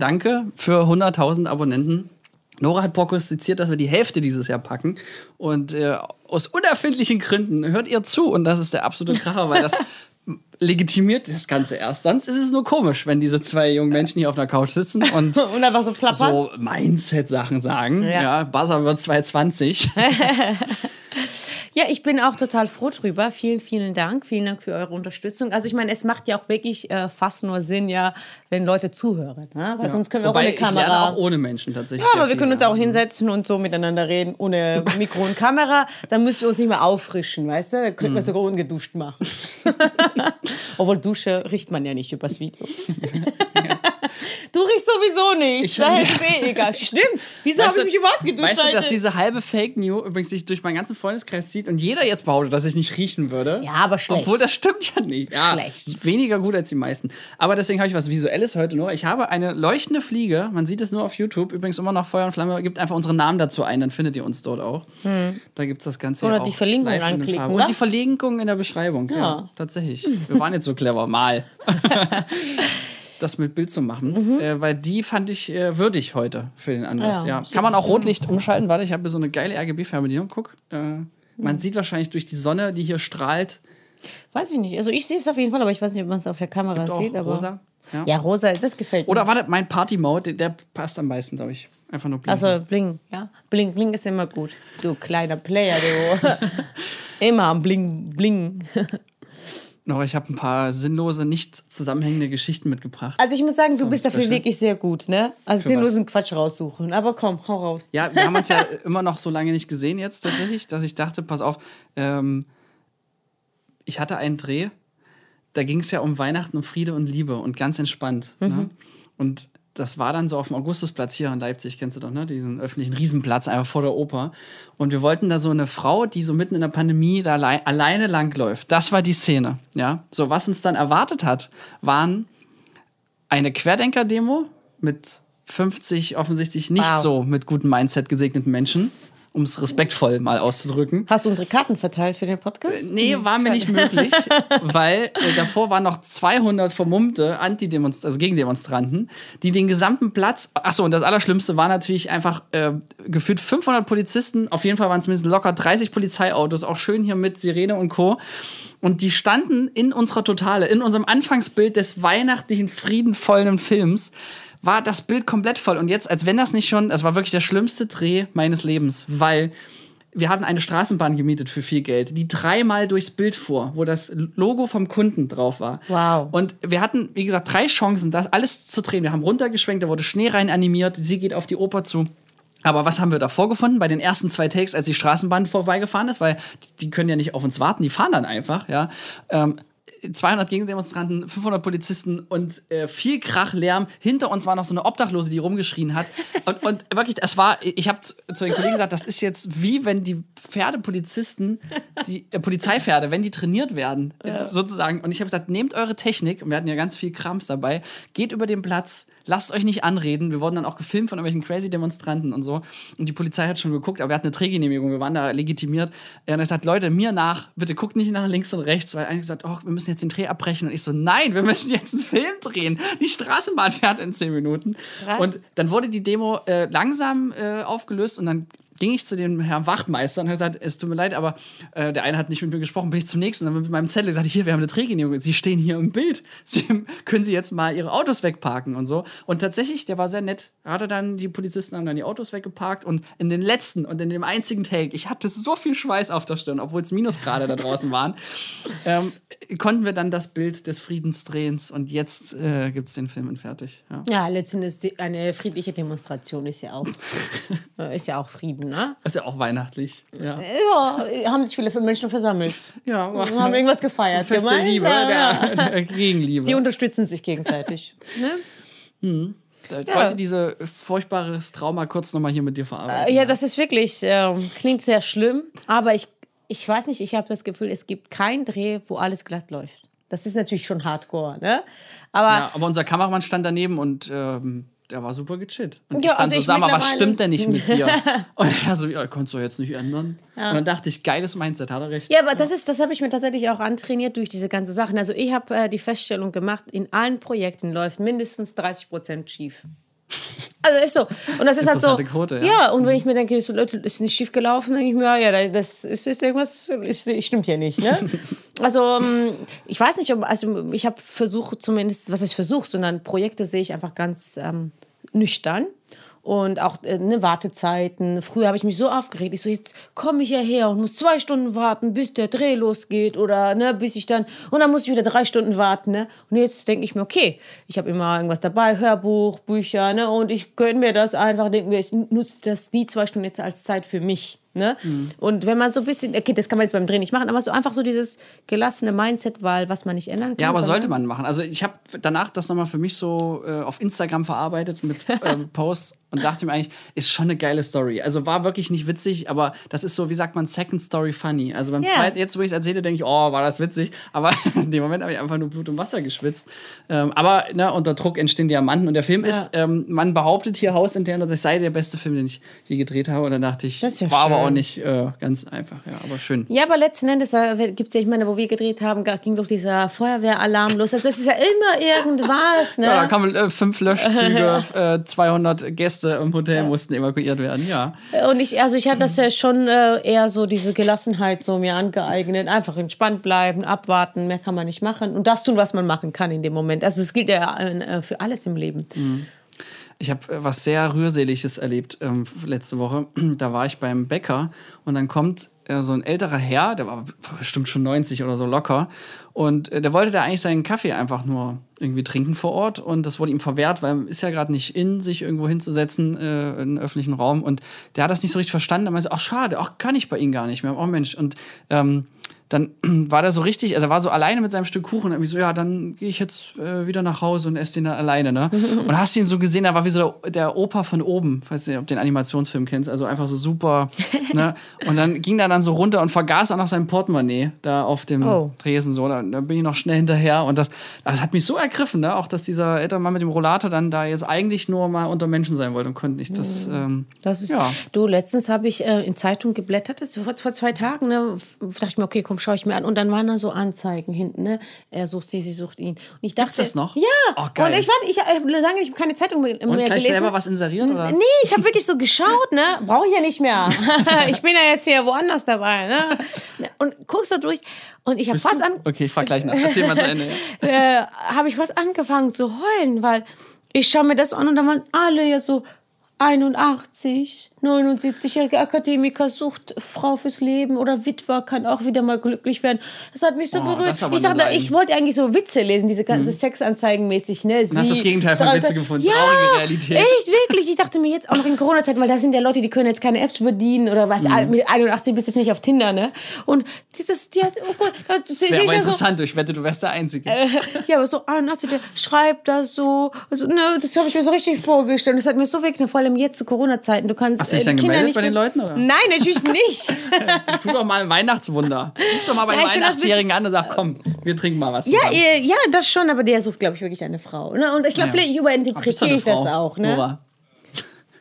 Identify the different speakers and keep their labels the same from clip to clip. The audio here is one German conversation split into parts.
Speaker 1: Danke für 100.000 Abonnenten. Nora hat prognostiziert, dass wir die Hälfte dieses Jahr packen. Und äh, aus unerfindlichen Gründen hört ihr zu. Und das ist der absolute Kracher, weil das legitimiert das Ganze erst. Sonst ist es nur komisch, wenn diese zwei jungen Menschen hier auf der Couch sitzen und,
Speaker 2: und einfach so plappern.
Speaker 1: So Mindset-Sachen sagen. Ja, ja Buzzer wird 220.
Speaker 2: Ja, ich bin auch total froh drüber. Vielen, vielen Dank. Vielen Dank für eure Unterstützung. Also ich meine, es macht ja auch wirklich äh, fast nur Sinn, ja, wenn Leute zuhören. Ne? Weil ja. sonst können wir Wobei auch ohne Kamera. Ich lerne
Speaker 1: auch ohne Menschen tatsächlich.
Speaker 2: Ja, aber wir können uns auch hinsetzen und so miteinander reden, ohne Mikro und Kamera. Dann müssen wir uns nicht mehr auffrischen, weißt du? Dann könnten wir mhm. sogar ungeduscht machen. Obwohl Dusche riecht man ja nicht übers Video. ja. Du riechst sowieso nicht. Ich, Daher ist eh egal. Stimmt. Wieso habe ich mich überhaupt geduscht?
Speaker 1: Weißt du, dass diese halbe Fake News übrigens sich durch meinen ganzen Freundeskreis zieht und jeder jetzt behauptet, dass ich nicht riechen würde?
Speaker 2: Ja, aber schlecht.
Speaker 1: Obwohl das stimmt ja nicht. Ja, schlecht. Weniger gut als die meisten. Aber deswegen habe ich was Visuelles heute nur. Ich habe eine leuchtende Fliege. Man sieht es nur auf YouTube. Übrigens immer noch Feuer und Flamme. Gibt einfach unseren Namen dazu ein, dann findet ihr uns dort auch. Hm. Da gibt es das Ganze
Speaker 2: Oder
Speaker 1: auch
Speaker 2: die Verlinkung anklicken.
Speaker 1: Und die Verlinkung in der Beschreibung. Ja, ja tatsächlich. Wir waren jetzt so clever. Mal. das mit Bild zu machen, mhm. äh, weil die fand ich äh, würdig heute für den Anlass. Ja, ja. Kann man auch Rotlicht umschalten? Warte, ich habe hier so eine geile RGB-Fernbedienung. Guck, äh, man mhm. sieht wahrscheinlich durch die Sonne, die hier strahlt.
Speaker 2: Weiß ich nicht. Also ich sehe es auf jeden Fall, aber ich weiß nicht, ob man es auf der Kamera Gibt sieht. Aber
Speaker 1: rosa.
Speaker 2: Ja. ja. rosa, das gefällt
Speaker 1: mir. Oder warte, mein Party-Mode, der, der passt am meisten, glaube ich. Einfach nur
Speaker 2: bling. Also bling, ja. Bling, bling ist immer gut. Du kleiner Player, du. immer am bling, bling
Speaker 1: noch, ich habe ein paar sinnlose, nicht zusammenhängende Geschichten mitgebracht.
Speaker 2: Also ich muss sagen, du bist dafür wirklich sehr gut, ne? Also Für sinnlosen was? Quatsch raussuchen. Aber komm, hau raus.
Speaker 1: Ja, wir haben uns ja immer noch so lange nicht gesehen jetzt tatsächlich, dass ich dachte, pass auf, ähm, ich hatte einen Dreh, da ging es ja um Weihnachten, um Friede und Liebe und ganz entspannt. Ne? Mhm. Ne? Und das war dann so auf dem Augustusplatz hier in Leipzig, kennst du doch, ne? Diesen öffentlichen Riesenplatz einfach vor der Oper. Und wir wollten da so eine Frau, die so mitten in der Pandemie da allein, alleine langläuft. Das war die Szene, ja. So, was uns dann erwartet hat, waren eine Querdenker-Demo mit 50 offensichtlich nicht wow. so mit gutem Mindset gesegneten Menschen um es respektvoll mal auszudrücken.
Speaker 2: Hast du unsere Karten verteilt für den Podcast? Äh,
Speaker 1: nee, war mir nicht möglich, weil äh, davor waren noch 200 vermummte Antidemonstranten, also Gegendemonstranten, die den gesamten Platz, achso, und das Allerschlimmste war natürlich einfach äh, gefühlt 500 Polizisten, auf jeden Fall waren zumindest locker 30 Polizeiautos, auch schön hier mit Sirene und Co. Und die standen in unserer Totale, in unserem Anfangsbild des weihnachtlichen, friedenvollen Films, war das Bild komplett voll. Und jetzt, als wenn das nicht schon, es war wirklich der schlimmste Dreh meines Lebens, weil wir hatten eine Straßenbahn gemietet für viel Geld, die dreimal durchs Bild fuhr, wo das Logo vom Kunden drauf war.
Speaker 2: Wow.
Speaker 1: Und wir hatten, wie gesagt, drei Chancen, das alles zu drehen. Wir haben runtergeschwenkt, da wurde Schnee rein animiert, sie geht auf die Oper zu. Aber was haben wir da vorgefunden bei den ersten zwei Takes, als die Straßenbahn vorbeigefahren ist? Weil die können ja nicht auf uns warten, die fahren dann einfach, ja. Ähm, 200 Gegendemonstranten, 500 Polizisten und äh, viel Krachlärm. Hinter uns war noch so eine Obdachlose, die rumgeschrien hat. Und, und wirklich, es war, ich habe zu, zu, den Kollegen gesagt, das ist jetzt wie wenn die Pferdepolizisten, die äh, Polizeipferde, wenn die trainiert werden, ja. sozusagen. Und ich habe gesagt, nehmt eure Technik, und wir hatten ja ganz viel Krams dabei, geht über den Platz, lasst euch nicht anreden. Wir wurden dann auch gefilmt von irgendwelchen crazy Demonstranten und so. Und die Polizei hat schon geguckt, aber wir hatten eine Drehgenehmigung, wir waren da legitimiert. Und er hat gesagt, Leute, mir nach, bitte guckt nicht nach links und rechts, weil eigentlich gesagt, oh, wir müssen jetzt den Dreh abbrechen. Und ich so, nein, wir müssen jetzt einen Film drehen. Die Straßenbahn fährt in zehn Minuten. Krass. Und dann wurde die Demo äh, langsam äh, aufgelöst und dann ging ich zu dem Herrn Wachtmeister und habe gesagt, es tut mir leid, aber äh, der eine hat nicht mit mir gesprochen, bin ich zum nächsten. Dann mit meinem Zettel gesagt, hier, wir haben eine Drehgenehmigung, Sie stehen hier im Bild. Sie, können Sie jetzt mal Ihre Autos wegparken und so. Und tatsächlich, der war sehr nett. Hatte dann, die Polizisten haben dann die Autos weggeparkt und in den letzten und in dem einzigen Take, ich hatte so viel Schweiß auf der Stirn, obwohl es Minusgrade da draußen waren, ähm, konnten wir dann das Bild des Friedensdrehens und jetzt äh, gibt es den Film in fertig.
Speaker 2: Ja, ja letztendlich eine friedliche Demonstration ist ja auch, ist ja auch Frieden ne?
Speaker 1: Ist ja auch weihnachtlich. Ja,
Speaker 2: ja haben sich viele Menschen versammelt. Ja, haben irgendwas gefeiert.
Speaker 1: Feste Gemein, Liebe, der, der, Gegenliebe.
Speaker 2: Die unterstützen sich gegenseitig. ne?
Speaker 1: Hm. Ich ja. wollte dieses furchtbares Trauma kurz nochmal hier mit dir verarbeiten.
Speaker 2: Äh, ja, das ist wirklich, äh, klingt sehr schlimm, aber ich, ich weiß nicht, ich habe das Gefühl, es gibt keinen Dreh, wo alles glatt läuft. Das ist natürlich schon hardcore, ne?
Speaker 1: Aber, ja, aber unser Kameramann stand daneben und ähm, der war super gechillt. Und ja, ich dann also so, sag mal, was stimmt denn nicht mit dir? und er so, ja, konntest du jetzt nicht ändern. Ja. Und dann dachte ich, geiles Mindset, hat er recht.
Speaker 2: Ja, aber das ist, das habe ich mir tatsächlich auch antrainiert durch diese ganze Sachen. Also ich habe äh, die Feststellung gemacht, in allen Projekten läuft mindestens 30 Prozent schief. Also ist so. Und das ist halt so.
Speaker 1: Quote, ja.
Speaker 2: ja. und wenn ich mir denke, so, Leute, ist nicht schief gelaufen, denke ich mir, ja, das ist, ist irgendwas, ist, stimmt hier nicht. Ne? also ähm, ich weiß nicht, ob, also ich habe versucht zumindest, was ich versuche, sondern Projekte sehe ich einfach ganz ähm, nüchtern und auch äh, ne, Wartezeiten. Früher habe ich mich so aufgeregt. Ich so, jetzt komme ich hierher und muss zwei Stunden warten, bis der Dreh losgeht oder ne, bis ich dann und dann muss ich wieder drei Stunden warten. Ne? Und jetzt denke ich mir, okay, ich habe immer irgendwas dabei, Hörbuch, Bücher, ne, und ich gönne mir das einfach. Denke mir, ich nutze das nie zwei Stunden jetzt als Zeit für mich. Ne?
Speaker 1: Mhm.
Speaker 2: Und wenn man so ein bisschen, okay, das kann man jetzt beim Dreh nicht machen, aber so einfach so dieses gelassene Mindset, weil was man nicht ändern kann.
Speaker 1: Ja, aber sollte man machen. Also ich habe danach das nochmal für mich so äh, auf Instagram verarbeitet mit ähm, Posts und dachte mir eigentlich, ist schon eine geile Story. Also war wirklich nicht witzig, aber das ist so, wie sagt man, Second Story funny. Also beim
Speaker 2: Ja.
Speaker 1: zweiten, jetzt wo ich es erzähle, denke ich, oh, war das witzig. Aber in dem Moment habe ich einfach nur Blut und Wasser geschwitzt. Ähm, aber ne, unter Druck entstehen Diamanten und der Film ist, ähm, man behauptet hier hausintern, dass es sei der beste Film, den ich je gedreht habe. Und dann dachte ich,
Speaker 2: Das ist ja
Speaker 1: war aber
Speaker 2: schön.
Speaker 1: auch nicht äh, ganz einfach, ja, aber schön.
Speaker 2: Ja, aber letzten Endes, da gibt es ja, ich meine, wo wir gedreht haben, ging doch dieser Feuerwehralarm los. Also es ist ja immer irgendwas, ne?
Speaker 1: Ja, da kamen äh, fünf Löschzüge, äh, 200 Gäste im Hotel mussten evakuiert werden, ja.
Speaker 2: Und ich, also ich hatte das ja schon äh, eher so diese Gelassenheit so mir angeeignet. Einfach entspannt bleiben, abwarten, mehr kann man nicht machen. Und das tun, was man machen kann in dem Moment. Also es gilt ja äh, für alles im Leben.
Speaker 1: Ich habe äh, was sehr Rührseliges erlebt ähm, letzte Woche. Da war ich beim Bäcker und dann kommt äh, so ein älterer Herr, der war bestimmt schon 90 oder so locker. Und äh, der wollte da eigentlich seinen Kaffee einfach nur irgendwie trinken vor Ort. Und das wurde ihm verwehrt, weil ist ja gerade nicht in, sich irgendwo hinzusetzen äh, in einen öffentlichen Raum. Und der hat das nicht so richtig verstanden. Er meinte, so, ach schade, ach kann ich bei Ihnen gar nicht mehr. Oh Mensch. Und ähm, dann war der so richtig, also er war so alleine mit seinem Stück Kuchen und irgendwie so, ja, dann gehe ich jetzt äh, wieder nach Hause und esse den dann alleine, ne? Und hast ihn so gesehen, da war wie so der, der Opa von oben, ob du den Animationsfilm kennst, also einfach so super, ne? Und dann ging er dann so runter und vergaß auch noch sein Portemonnaie da auf dem
Speaker 2: Oh.
Speaker 1: Tresen so, da, da bin ich noch schnell hinterher und das, das hat mich so ergriffen, ne? Auch, dass dieser ältere Mann mit dem Rollator dann da jetzt eigentlich nur mal unter Menschen sein wollte und konnte nicht, das, ähm,
Speaker 2: Das ist,
Speaker 1: ja.
Speaker 2: du, letztens habe ich äh, in Zeitung geblättert, das vor, vor zwei Tagen, ne, dachte ich mir, okay, komm, schaue ich mir an. Und dann waren da so Anzeigen hinten, ne, er sucht sie, sie sucht ihn. Und ich dachte,
Speaker 1: das noch?
Speaker 2: Ja.
Speaker 1: Oh, geil.
Speaker 2: Und ich war, ich habe lange nicht keine Zeitung mehr,
Speaker 1: Und
Speaker 2: mehr
Speaker 1: gleich
Speaker 2: gelesen.
Speaker 1: selber was inseriert, oder?
Speaker 2: Nee, ich habe wirklich so geschaut, ne? Brauche ich ja nicht mehr. ich bin ja jetzt hier woanders dabei, ne? Und guckst so durch und ich habe fast an
Speaker 1: Okay, ich fahr gleich nach. Erzähl mal zu Ende.
Speaker 2: Äh, habe ich fast angefangen zu heulen, weil ich schaue mir das an und dann waren alle ja so 81, 79-jährige Akademiker sucht Frau fürs Leben oder Witwer kann auch wieder mal glücklich werden. Das hat mich so
Speaker 1: Oh,
Speaker 2: berührt.
Speaker 1: das
Speaker 2: Ich dachte,
Speaker 1: Leiden.
Speaker 2: ich wollte eigentlich so Witze lesen, diese ganze Sexanzeigen mäßig, ne?
Speaker 1: Und hast
Speaker 2: Sie-
Speaker 1: das Gegenteil von Witze gefunden.
Speaker 2: Ja,
Speaker 1: Traurige Realität.
Speaker 2: echt, wirklich. Ich dachte mir jetzt auch noch in Corona-Zeiten, weil da sind ja Leute, die können jetzt keine Apps bedienen oder was.
Speaker 1: Mhm.
Speaker 2: Mit 81 bist du jetzt nicht auf Tinder, ne? Und dieses, die hast, oh Gott, da sehe
Speaker 1: Wäre aber
Speaker 2: ja so,
Speaker 1: interessant, ich wette, du wärst der Einzige.
Speaker 2: ja, aber so, ah, Nazi, der schreibt das so. Also, ne, das habe ich mir so richtig vorgestellt. Das hat mir so weg, vor allem jetzt zu Corona-Zeiten. Du kannst
Speaker 1: Hast du dich
Speaker 2: äh,
Speaker 1: dann
Speaker 2: Kinder
Speaker 1: gemeldet
Speaker 2: nicht
Speaker 1: bei den Leuten, oder?
Speaker 2: Nein, natürlich nicht.
Speaker 1: Tu doch mal ein Weihnachtswunder. Ruf doch mal bei
Speaker 2: Ja, ich das
Speaker 1: 81-Jährigen an und sag, komm, wir trinken mal was
Speaker 2: ja,
Speaker 1: zusammen.
Speaker 2: äh, ja, das schon, aber der sucht, glaube ich, wirklich eine Frau. Ne? Und ich glaube,
Speaker 1: Ja.
Speaker 2: vielleicht überinterpretiere ich das auch. Ne?
Speaker 1: Nora?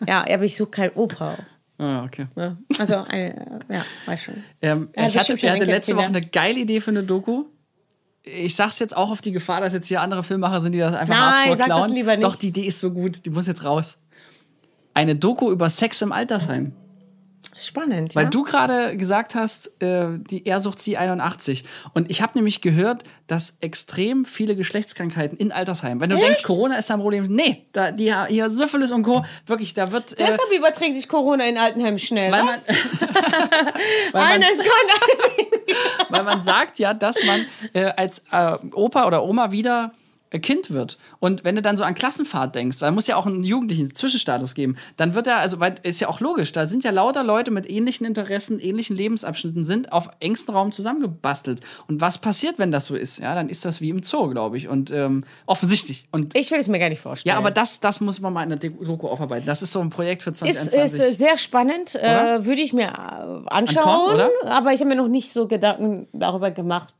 Speaker 2: Ja, aber ich suche kein Opa.
Speaker 1: Ah, okay.
Speaker 2: Ne? Also, eine, ja, weiß schon.
Speaker 1: Ähm,
Speaker 2: Ja,
Speaker 1: ich hatte, hatten
Speaker 2: schon
Speaker 1: letzte Woche eine geile Idee für eine Doku. Ich sag's jetzt auch auf die Gefahr, dass jetzt hier andere Filmmacher sind, die das einfach
Speaker 2: Nein,
Speaker 1: hardcore
Speaker 2: sag das
Speaker 1: klauen.
Speaker 2: lieber nicht.
Speaker 1: Doch, die Idee ist so gut, die muss jetzt raus. Eine Doku über Sex im Altersheim.
Speaker 2: Spannend.
Speaker 1: Weil
Speaker 2: ja?
Speaker 1: du gerade gesagt hast, äh, die er sucht sie 81. Und ich habe nämlich gehört, dass extrem viele Geschlechtskrankheiten in Altersheimen. Wenn du denkst, Corona ist ein Problem. Nee, da, die hier Syphilis und Co. Wirklich, da wird. Äh,
Speaker 2: Deshalb überträgt sich Corona in Altenheim schnell.
Speaker 1: weil man,
Speaker 2: was?
Speaker 1: weil, man,
Speaker 2: ist
Speaker 1: weil man sagt ja, dass man äh, als äh, Opa oder Oma wieder Kind wird. Und wenn du dann so an Klassenfahrt denkst, weil muss ja auch einen jugendlichen Zwischenstatus geben, dann wird er, also weil ist ja auch logisch, da sind ja lauter Leute mit ähnlichen Interessen, ähnlichen Lebensabschnitten, sind auf engstem Raum zusammengebastelt. Und was passiert, wenn das so ist? Ja, dann ist das wie im Zoo, glaube ich. Und ähm, offensichtlich. Und
Speaker 2: Ich will es mir gar nicht vorstellen.
Speaker 1: ja, aber das, das muss man mal in der Doku aufarbeiten. Das ist so ein Projekt für
Speaker 2: Ist,
Speaker 1: 2021.
Speaker 2: ist äh, sehr spannend, äh, würde ich mir äh, anschauen,
Speaker 1: oder?
Speaker 2: aber ich habe mir noch nicht so Gedanken darüber gemacht.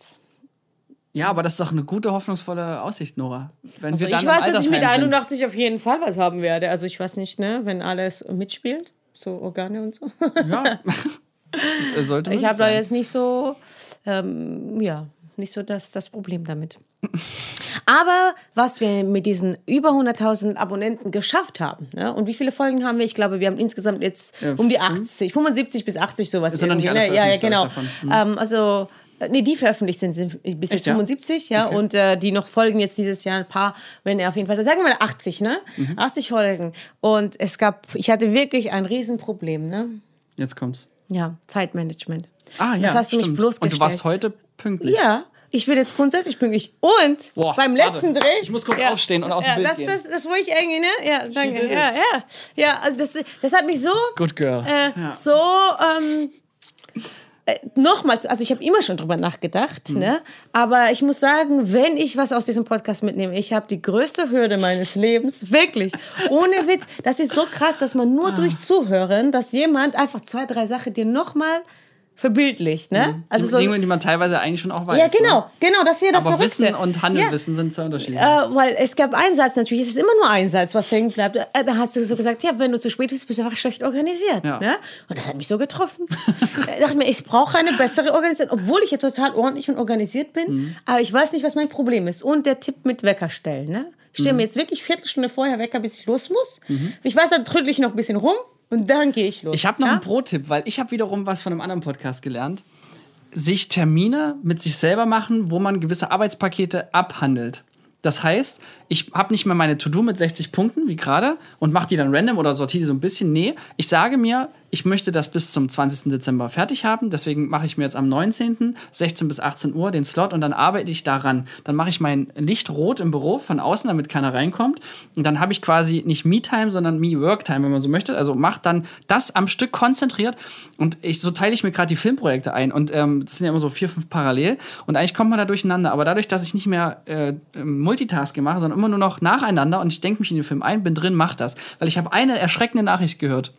Speaker 1: Ja, aber das ist doch eine gute, hoffnungsvolle Aussicht, Nora. Wenn
Speaker 2: Also
Speaker 1: wir dann
Speaker 2: ich weiß, dass ich mit
Speaker 1: Altersheim sind.
Speaker 2: 81 auf jeden Fall was haben werde. Also ich weiß nicht, ne, wenn alles mitspielt, so Organe und so.
Speaker 1: Ja. Sollte
Speaker 2: Ich habe da jetzt nicht so, ähm, ja, nicht so das, das Problem damit. Aber was wir mit diesen über 100.000 Abonnenten geschafft haben, ne? und wie viele Folgen haben wir? Ich glaube, wir haben insgesamt jetzt
Speaker 1: Ja,
Speaker 2: um die
Speaker 1: fünf?
Speaker 2: 80, 75 bis 80 sowas.
Speaker 1: Ist ja noch nicht alle
Speaker 2: ne? Ja, ja, genau.
Speaker 1: davon.
Speaker 2: Ähm, also Nee, die veröffentlicht sind, sind bis jetzt
Speaker 1: ja?
Speaker 2: 75, ja.
Speaker 1: Okay.
Speaker 2: Und äh, die noch folgen jetzt dieses Jahr ein paar, wenn er auf jeden Fall, sagen wir mal 80, ne?
Speaker 1: Mhm.
Speaker 2: 80 Folgen. Und es gab, ich hatte wirklich ein Riesenproblem, ne?
Speaker 1: Jetzt kommt's.
Speaker 2: Ja, Zeitmanagement.
Speaker 1: Ah, ja.
Speaker 2: Das hast du mich
Speaker 1: stimmt.
Speaker 2: bloßgestellt.
Speaker 1: Und du warst heute pünktlich.
Speaker 2: Ja, ich bin jetzt grundsätzlich pünktlich. Und
Speaker 1: Boah,
Speaker 2: beim
Speaker 1: warte.
Speaker 2: letzten Dreh.
Speaker 1: Ich muss kurz
Speaker 2: ja,
Speaker 1: aufstehen und aus dem
Speaker 2: ja,
Speaker 1: Bild
Speaker 2: das,
Speaker 1: gehen.
Speaker 2: Das, das wollte ich irgendwie, ne? Ja, danke. Ja, ja. Ja, also das, das hat mich so.
Speaker 1: Good girl.
Speaker 2: Äh,
Speaker 1: Ja.
Speaker 2: So. Ähm, äh, Nochmals, also ich habe immer schon drüber nachgedacht,
Speaker 1: Mhm.
Speaker 2: ne? aber ich muss sagen, wenn ich was aus diesem Podcast mitnehme, ich habe die größte Hürde meines Lebens, wirklich, ohne Witz, das ist so krass, dass man
Speaker 1: Ah.
Speaker 2: nur durch Zuhören, dass jemand einfach zwei, drei Sachen dir nochmal verbildlicht, ne?
Speaker 1: Also
Speaker 2: so,
Speaker 1: Dinge, die man teilweise eigentlich schon auch weiß.
Speaker 2: ja, genau,
Speaker 1: Ne?
Speaker 2: genau, das ist ja das
Speaker 1: Aber
Speaker 2: Verrückte.
Speaker 1: Wissen und
Speaker 2: Ja.
Speaker 1: Handelwissen sind zwei unterschiedlich.
Speaker 2: Äh, weil es gab einen Satz natürlich, es ist immer nur ein Satz, was hängen bleibt. Äh, da hast du so gesagt, ja, wenn du zu spät bist, bist du einfach schlecht organisiert.
Speaker 1: Ja.
Speaker 2: Ne? Und das hat mich so getroffen. ich dachte mir, ich brauche eine bessere Organisation, obwohl ich ja total ordentlich und organisiert bin,
Speaker 1: Mhm.
Speaker 2: aber ich weiß nicht, was mein Problem ist. Und der Tipp mit Wecker stellen. Ne? Ich stelle mir jetzt wirklich Viertelstunde vorher Wecker, bis ich los muss. Ich weiß, dann trödel ich noch ein bisschen rum und dann gehe ich los.
Speaker 1: Ich habe noch
Speaker 2: ja?
Speaker 1: einen Pro-Tipp, weil ich habe wiederum was von einem anderen Podcast gelernt. Sich Termine mit sich selber machen, wo man gewisse Arbeitspakete abhandelt. Das heißt, ich habe nicht mehr meine To-Do mit 60 Punkten, wie gerade, und mache die dann random oder sortiere die so ein bisschen. Nee, ich sage mir, ich möchte das bis zum 20. Dezember fertig haben. Deswegen mache ich mir jetzt am 19. 16 bis 18 Uhr den Slot und dann arbeite ich daran. Dann mache ich mein Licht rot im Büro von außen, damit keiner reinkommt. Und dann habe ich quasi nicht Me-Time, sondern Me-Work-Time, wenn man so möchte. Also mache dann das am Stück konzentriert. Und ich, so teile ich mir gerade die Filmprojekte ein. Und ähm, das sind ja immer so vier, fünf parallel. Und eigentlich kommt man da durcheinander. Aber dadurch, dass ich nicht mehr äh, Multitasking mache, sondern immer nur noch nacheinander und ich denke mich in den Film ein, bin drin, mach das. Weil ich habe eine erschreckende Nachricht gehört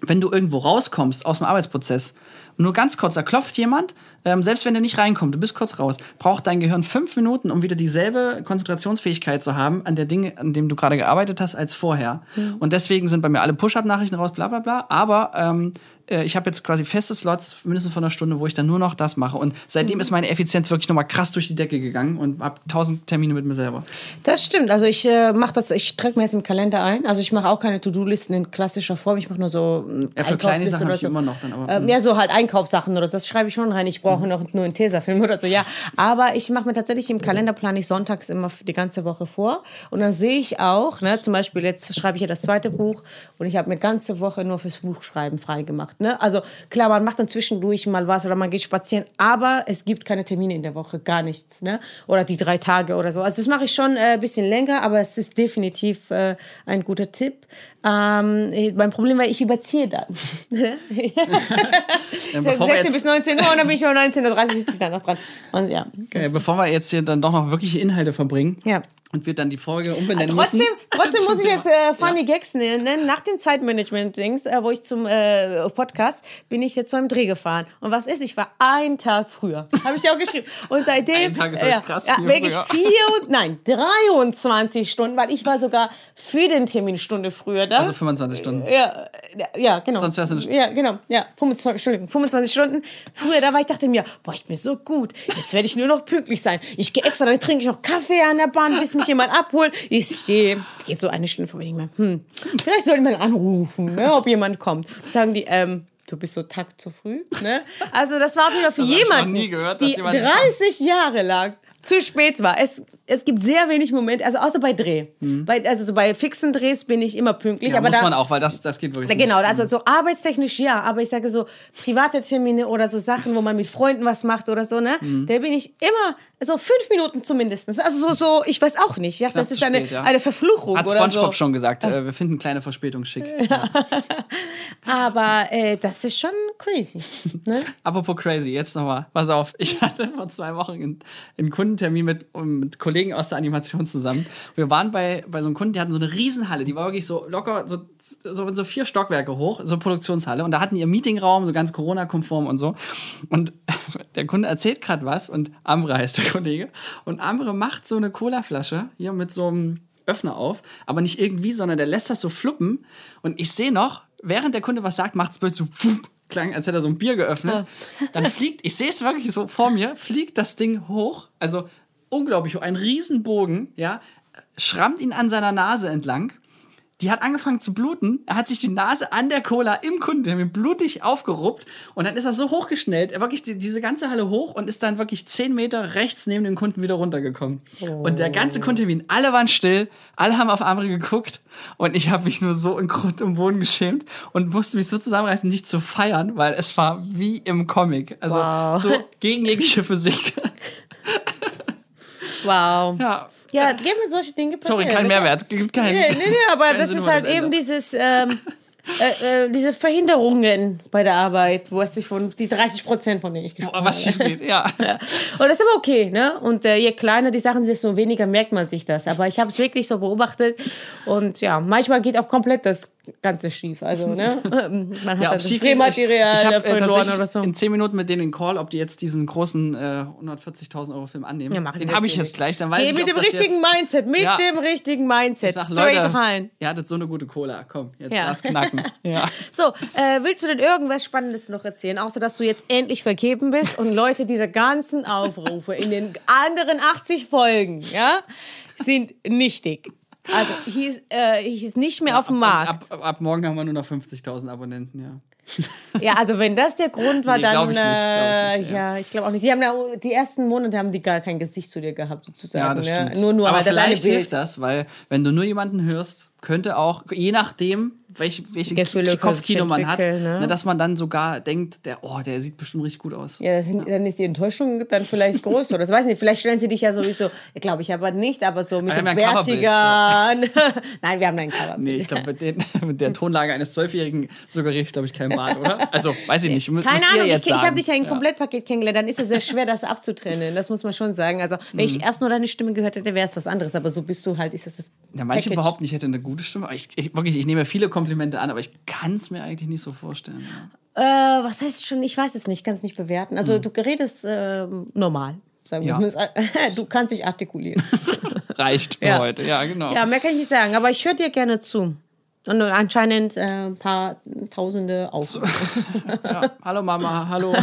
Speaker 1: wenn du irgendwo rauskommst aus dem Arbeitsprozess, nur ganz kurz, da klopft jemand, ähm, selbst wenn der nicht reinkommt, du bist kurz raus, braucht dein Gehirn fünf Minuten, um wieder dieselbe Konzentrationsfähigkeit zu haben an der Dinge, an dem du gerade gearbeitet hast, als vorher. Und deswegen sind bei mir alle Push-Up-Nachrichten raus, bla bla bla. Aber ähm, äh, ich habe jetzt quasi feste Slots, mindestens von einer Stunde, wo ich dann nur noch das mache. Und seitdem ist meine Effizienz wirklich nochmal krass durch die Decke gegangen und habe tausend Termine mit mir selber.
Speaker 2: Das stimmt. Also ich äh, mache das, ich trage mir jetzt im Kalender ein. Also ich mache auch keine To-Do-Listen in klassischer Form. Ich mache nur so ähm,
Speaker 1: Ja, für kleine Sachen
Speaker 2: oder so.
Speaker 1: immer noch dann. Aber,
Speaker 2: Ähm, ja, so halt Einkaufssachen oder so. Das schreibe ich schon rein. Ich brauche noch nur einen Tesafilm oder so. Ja, aber ich mache mir tatsächlich im Kalender plane ich sonntags immer die ganze Woche vor und dann sehe ich auch, ne, zum Beispiel jetzt schreibe ich ja das zweite Buch und ich habe mir ganze Woche nur fürs Buchschreiben freigemacht. Ne? Also klar, man macht dann zwischendurch mal was oder man geht spazieren, aber es gibt keine Termine in der Woche, gar nichts. Ne? Oder die drei Tage oder so. Also das mache ich schon äh, ein bisschen länger, aber es ist definitiv äh, ein guter Tipp. Ähm, mein Problem war, ich überziehe dann.
Speaker 1: bevor wir
Speaker 2: 16
Speaker 1: jetzt-
Speaker 2: bis 19 Uhr und dann bin ich um 19.30 Uhr sitze ich dann noch dran. Und ja.
Speaker 1: äh, bevor wir jetzt hier dann doch noch wirkliche Inhalte verbringen,
Speaker 2: Ja.
Speaker 1: Und wir dann die Folge umbenennen
Speaker 2: Trotzdem,
Speaker 1: müssen.
Speaker 2: trotzdem muss ich jetzt äh, funny Gags nennen. Nach den Zeitmanagement-Dings, äh, wo ich zum äh, Podcast bin ich jetzt zu einem Dreh gefahren. Und was ist? Ich war einen Tag früher. Habe ich dir auch geschrieben. Und seitdem.
Speaker 1: Ein Tag ist
Speaker 2: ja,
Speaker 1: krass
Speaker 2: Ja, wirklich
Speaker 1: früher.
Speaker 2: vier und, nein, 23 Stunden, weil ich war sogar für den Termin Stunde früher da.
Speaker 1: Also 25 Stunden.
Speaker 2: Ja, ja, genau.
Speaker 1: Sonst wär's nicht-
Speaker 2: Ja, genau. Ja, 25, Entschuldigung, 25 Stunden früher da war. Ich dachte mir, boah, ich bin so gut. Jetzt werde ich nur noch pünktlich sein. Ich gehe extra, dann trinke ich noch Kaffee an der Bahn, bis mich jemand abholt. Ich stehe, geht so eine Stunde vorbei. Ich mir, hm, vielleicht sollte mal anrufen, ne, ob jemand kommt. Sagen die, ähm, du bist so Takt zu früh. Ne? Also das war wieder für
Speaker 1: Das noch
Speaker 2: jemanden,
Speaker 1: nie gehört, dass
Speaker 2: die
Speaker 1: jemand-
Speaker 2: 30 Jahre lang zu spät war. Es, es gibt sehr wenig Momente, also außer bei Dreh. Bei, also so bei fixen Drehs bin ich immer pünktlich.
Speaker 1: Mhm. Ja,
Speaker 2: aber
Speaker 1: muss
Speaker 2: da,
Speaker 1: man auch, weil das, das geht wirklich nicht.
Speaker 2: Genau, also so arbeitstechnisch ja, aber ich sage so private Termine oder so Sachen, wo man mit Freunden was macht oder so, ne?
Speaker 1: Mhm.
Speaker 2: Da bin ich immer so fünf Minuten zumindest. Also so, so ich weiß auch nicht. Ja, das ist eine,
Speaker 1: spät, ja.
Speaker 2: eine Verfluchung
Speaker 1: Hat
Speaker 2: oder
Speaker 1: SpongeBob
Speaker 2: so.
Speaker 1: schon gesagt. Äh, wir finden kleine Verspätung schick.
Speaker 2: Aber äh, das ist schon crazy. Ne?
Speaker 1: Apropos crazy, jetzt nochmal. Pass auf, ich hatte vor zwei Wochen einen, einen Kundentermin mit, mit Kollegen aus der Animation zusammen. Wir waren bei, bei so einem Kunden, die hatten so eine Riesenhalle, die war wirklich so locker, so, so, so vier Stockwerke hoch, so Produktionshalle. Und da hatten die ihr Meetingraum, so ganz Corona-konform und so. Und der Kunde erzählt gerade was und Ambre heißt der Kollege. Und Ambre macht so eine Colaflasche hier mit so einem Öffner auf, aber nicht irgendwie, sondern der lässt das so fluppen. Und ich sehe noch, während der Kunde was sagt, macht es plötzlich so wupp, klang, als hätte er so ein Bier geöffnet. Dann fliegt, ich sehe es wirklich so vor mir, fliegt das Ding hoch, also unglaublich hoch, ein Riesenbogen, ja, schrammt ihn an seiner Nase entlang. Die hat angefangen zu bluten. Er hat sich die Nase an der Cola im Kundentermin blutig aufgeruppt. Und dann ist er so hochgeschnellt, er wirklich die, diese ganze Halle hoch und ist dann wirklich zehn Meter rechts neben dem Kunden wieder runtergekommen. Und der ganze Kundentermin, alle waren still, alle haben auf Amri geguckt. Und ich habe mich nur so in Grund und Boden geschämt und musste mich so zusammenreißen, nicht zu feiern, weil es war wie im Comic. Also
Speaker 2: Wow.
Speaker 1: so gegen jegliche Physik.
Speaker 2: Wow.
Speaker 1: ja.
Speaker 2: Ja, geben solche Dinge passieren.
Speaker 1: Sorry, kein Mehrwert. Gibt keinen.
Speaker 2: Nee, nee, nee, aber das
Speaker 1: Sinn,
Speaker 2: ist halt
Speaker 1: das
Speaker 2: eben dieses, ähm, äh, äh, diese Verhinderungen bei der Arbeit, wo es sich von, die 30 Prozent, von denen ich gesprochen
Speaker 1: Boah, was schief geht, ja.
Speaker 2: Ja. Und das ist aber okay, ne? Und äh, je kleiner die Sachen sind, desto weniger merkt man sich das. Aber ich habe es wirklich so beobachtet. Und ja, manchmal geht auch komplett das Ganze schief. Also, ne? Ähm, Man hat
Speaker 1: Ja, geht,
Speaker 2: Drehmaterial
Speaker 1: ich, ich habe äh,
Speaker 2: verloren oder so.
Speaker 1: in 10 Minuten mit denen den Call, ob die jetzt diesen großen äh, 140.000 Euro Film annehmen.
Speaker 2: Ja,
Speaker 1: den habe ich jetzt gleich, dann weiß
Speaker 2: Geh
Speaker 1: ich,
Speaker 2: mit dem richtigen
Speaker 1: jetzt,
Speaker 2: Mindset, mit
Speaker 1: Ja.
Speaker 2: dem richtigen
Speaker 1: ich
Speaker 2: Mindset.
Speaker 1: sag,
Speaker 2: Straight
Speaker 1: Leute,
Speaker 2: rein.
Speaker 1: ihr hattet so eine gute Cola, komm, jetzt
Speaker 2: Ja.
Speaker 1: lass knacken. Ja.
Speaker 2: So, äh, willst du denn irgendwas Spannendes noch erzählen, außer dass du jetzt endlich vergeben bist und Leute diese ganzen Aufrufe in den anderen 80 Folgen, ja, sind nichtig. Also hieß, äh, hieß nicht mehr auf dem Markt.
Speaker 1: Ab, ab, ab morgen haben wir nur noch 50.000 Abonnenten, ja.
Speaker 2: Ja, also wenn das der Grund war,
Speaker 1: Nee,
Speaker 2: dann
Speaker 1: ich nicht, glaub ich
Speaker 2: äh,
Speaker 1: nicht,
Speaker 2: ja.
Speaker 1: ja.
Speaker 2: ich glaube auch nicht. Die haben da, die ersten Monate haben die gar kein Gesicht zu dir gehabt sozusagen.
Speaker 1: Ja, das
Speaker 2: ne?
Speaker 1: stimmt.
Speaker 2: Nur nur
Speaker 1: Aber vielleicht hilft das, weil wenn du nur jemanden hörst, könnte auch, je nachdem, welche, welche
Speaker 2: Gefühle
Speaker 1: Kopfkino man hat,
Speaker 2: ne?
Speaker 1: ne, dass man dann sogar denkt, der, oh, der sieht bestimmt richtig gut aus.
Speaker 2: Ja, sind, dann ist die Enttäuschung dann vielleicht groß. Oder das weiß ich nicht. Vielleicht stellen sie dich ja sowieso, glaube ich aber nicht, aber so mit
Speaker 1: Wir
Speaker 2: so
Speaker 1: haben ja ein Coverbild,
Speaker 2: bärtiger. Nein, wir haben ein Cover.
Speaker 1: Nee, ich glaube, mit, den- mit der Tonlage eines Zwölfjährigen suggeriere ich, glaube ich, keinen Bart, oder? Also, weiß ich nicht.
Speaker 2: Keine Ahnung, ich, ich habe dich ja im
Speaker 1: Ja.
Speaker 2: Komplettpaket kennengelernt, dann ist es sehr schwer, das abzutrennen. Das muss man schon sagen. Also, wenn
Speaker 1: Mhm.
Speaker 2: ich erst nur deine Stimme gehört hätte, wäre es was anderes. Aber so bist du halt, ist das das
Speaker 1: Ja, manche
Speaker 2: Package.
Speaker 1: behaupten, ich hätte eine gute Stimme. aber Ich, ich, wirklich, ich nehme viele Komplimente an, aber ich kann es mir eigentlich nicht so vorstellen. Ja.
Speaker 2: Äh, was heißt schon? Ich weiß es nicht, kann es nicht bewerten. Also, du redest ähm, normal. Sagen
Speaker 1: Mhm. Ja.
Speaker 2: Du kannst dich artikulieren.
Speaker 1: Reicht für
Speaker 2: Ja.
Speaker 1: heute, ja, genau.
Speaker 2: ja, mehr kann ich nicht sagen. Aber ich höre dir gerne zu. Und anscheinend äh, ein paar Tausende auch.
Speaker 1: Ja. Hallo Mama, hallo.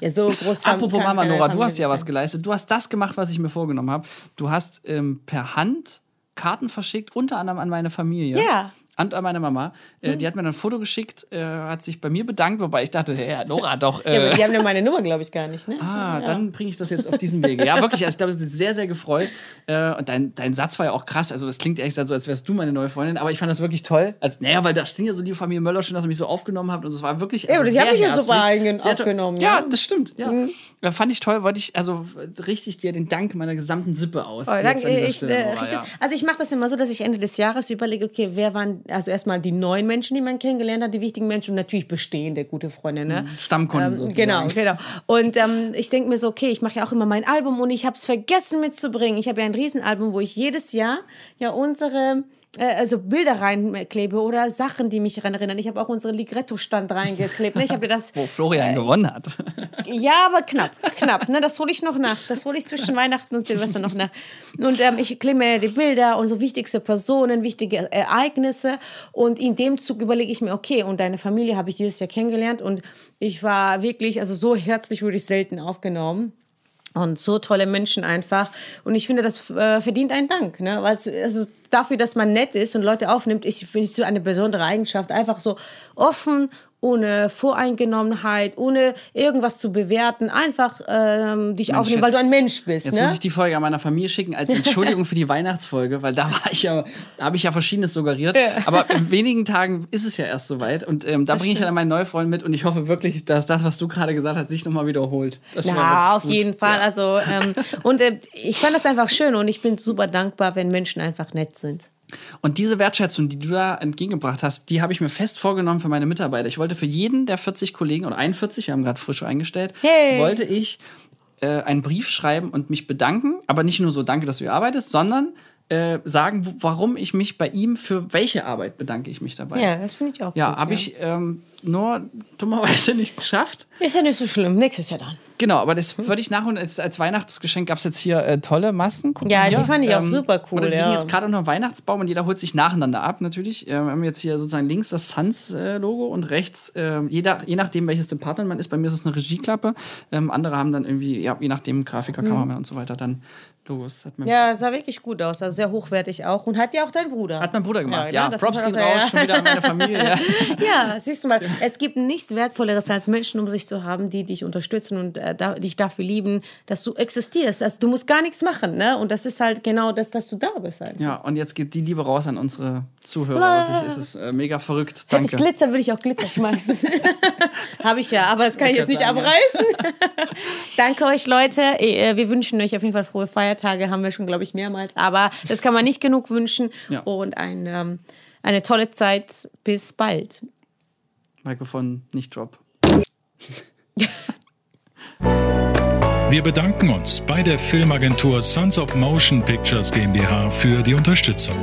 Speaker 2: Ja, so groß
Speaker 1: Apropos Mama, Nora, du hast ja was geleistet. Du hast das gemacht, was ich mir vorgenommen habe. Du hast ähm, per Hand Karten verschickt, unter anderem an meine Familie.
Speaker 2: Ja.
Speaker 1: Und an meine Mama. Äh, Die hat mir dann ein Foto geschickt, äh, hat sich bei mir bedankt, wobei ich dachte, ja, Nora doch.
Speaker 2: Ja,
Speaker 1: Äh,
Speaker 2: aber die haben ja meine Nummer, glaube ich, gar nicht, ne?
Speaker 1: Ah, dann bringe ich das jetzt auf diesem Wege. Ja, wirklich, also ich glaube, sie ist sehr, sehr gefreut. Äh, und dein, dein Satz war ja auch krass. Also, das klingt ehrlich gesagt so, als wärst du meine neue Freundin. Aber ich fand das wirklich toll. Also, naja, weil da steht ja so die Familie Möller schon, dass ihr mich so aufgenommen habt. Und es war wirklich.
Speaker 2: Ja, aber
Speaker 1: also
Speaker 2: haben
Speaker 1: sehr
Speaker 2: mich ja super aufgenommen,
Speaker 1: Ja,
Speaker 2: ja. Mhm.
Speaker 1: das stimmt. Ja. Ja, fand ich toll. Wollte ich also richtig dir den Dank meiner gesamten Sippe aus.
Speaker 2: Oh, danke, ich,
Speaker 1: Stelle,
Speaker 2: äh,
Speaker 1: Nora, ja.
Speaker 2: Also ich mache das immer so, dass ich Ende des Jahres überlege, okay, wer waren also erstmal die neuen Menschen, die man kennengelernt hat, die wichtigen Menschen und natürlich bestehende gute Freunde, ne?
Speaker 1: Stammkunden
Speaker 2: Ähm,
Speaker 1: sozusagen.
Speaker 2: genau, genau. Und ähm, ich denke mir so, okay, ich mache ja auch immer mein Album und ich habe es vergessen mitzubringen. Ich habe ja ein Riesenalbum, wo ich jedes Jahr ja unsere also Bilder reinklebe oder Sachen, die mich daran erinnern. Ich habe auch unsere Ligretto-Stand reingeklebt. Ne? Ich habe das
Speaker 1: Wo Florian gewonnen hat.
Speaker 2: ja, aber knapp, knapp. Ne? Das hole ich noch nach. Das hole ich zwischen Weihnachten und Silvester noch nach. Und ähm, ich klemme mir die Bilder und so wichtigste Personen, wichtige Ereignisse. Und in dem Zug überlege ich mir, okay, und deine Familie habe ich dieses Jahr kennengelernt. Und ich war wirklich, also so herzlich wurde ich selten aufgenommen. Und so tolle Menschen einfach. Und ich finde, das äh, verdient einen Dank. Ne? Weil also dafür, dass man nett ist und Leute aufnimmt, ist, finde ich, so eine besondere Eigenschaft. Einfach so offen, ohne Voreingenommenheit, ohne irgendwas zu bewerten. Einfach ähm, dich aufnehmen, weil du
Speaker 1: jetzt-
Speaker 2: ein Mensch bist.
Speaker 1: Jetzt
Speaker 2: ne?
Speaker 1: muss ich die Folge an meiner Familie schicken als Entschuldigung für die Weihnachtsfolge, weil da war ich ja, da habe ich ja verschiedenes suggeriert.
Speaker 2: Ja.
Speaker 1: Aber in wenigen Tagen ist es ja erst soweit und ähm, da bringe ich ja dann meinen Neufreund mit und ich hoffe wirklich, dass das, was du gerade gesagt hast, sich nochmal wiederholt. Das wirklich
Speaker 2: auf
Speaker 1: gut.
Speaker 2: jeden Fall.
Speaker 1: Ja.
Speaker 2: Also ähm, und äh, ich fand das einfach schön und ich bin super dankbar, wenn Menschen einfach nett sind.
Speaker 1: Und diese Wertschätzung, die du da entgegengebracht hast, die habe ich mir fest vorgenommen für meine Mitarbeiter. Ich wollte für jeden der 40 Kollegen oder 41, wir haben gerade frisch eingestellt,
Speaker 2: Hey.
Speaker 1: wollte ich äh, einen Brief schreiben und mich bedanken. Aber nicht nur so, danke, dass du hier arbeitest, sondern äh, sagen, warum ich mich bei ihm für welche Arbeit bedanke ich mich dabei.
Speaker 2: Ja, das finde ich auch
Speaker 1: Ja, habe ich ähm, nur dummerweise nicht geschafft.
Speaker 2: Ist ja nicht so schlimm. Nächstes Jahr dann.
Speaker 1: Genau, aber das würde ich nachholen. Als, als Weihnachtsgeschenk gab es jetzt hier äh, tolle Masken. Guck
Speaker 2: Ja,
Speaker 1: mal
Speaker 2: die
Speaker 1: hier.
Speaker 2: fand ich auch super cool,
Speaker 1: Oder die
Speaker 2: ja.
Speaker 1: liegen jetzt gerade unter dem Weihnachtsbaum und jeder holt sich nacheinander ab, natürlich. Äh, wir haben jetzt hier sozusagen links das Suns-Logo und rechts, äh, jeder, je nachdem, welches Department man ist, bei mir ist es eine Regieklappe. Ähm, andere haben dann irgendwie, ja, je nachdem, Grafiker, Kameramann und so weiter, dann Logos.
Speaker 2: Mhm. Ja, es sah wirklich gut aus. Also sehr hochwertig auch. Und hat ja auch dein Bruder.
Speaker 1: hat mein Bruder gemacht.
Speaker 2: Ja,
Speaker 1: Ja,
Speaker 2: ne, das
Speaker 1: Props gehen
Speaker 2: sagen,
Speaker 1: raus,
Speaker 2: ja.
Speaker 1: schon wieder an meine Familie. Ja.
Speaker 2: Ja, siehst du mal, es gibt nichts Wertvolleres als Menschen um sich zu haben, die dich unterstützen und äh, da, dich dafür lieben, dass du existierst. Also du musst gar nichts machen, ne? Und das ist halt genau das, dass du da bist. Halt.
Speaker 1: ja, und jetzt geht die Liebe raus an unsere Zuhörer.
Speaker 2: Bla.
Speaker 1: Wirklich, es ist äh, mega verrückt.
Speaker 2: Hätte ich
Speaker 1: Danke.
Speaker 2: Glitzer, würde ich auch Glitzer schmeißen. Habe ich ja, aber das kann ich jetzt
Speaker 1: kann
Speaker 2: nicht
Speaker 1: ja.
Speaker 2: abreißen. Danke euch, Leute. Äh, Wir wünschen euch auf jeden Fall frohe Feiertage, haben wir schon, glaube ich, mehrmals. Aber das kann man nicht genug wünschen.
Speaker 1: Ja.
Speaker 2: Und ein, ähm, eine tolle Zeit. Bis bald.
Speaker 1: Mikrofon nicht drop.
Speaker 3: Wir bedanken uns bei der Filmagentur Sons of Motion Pictures GmbH für die Unterstützung.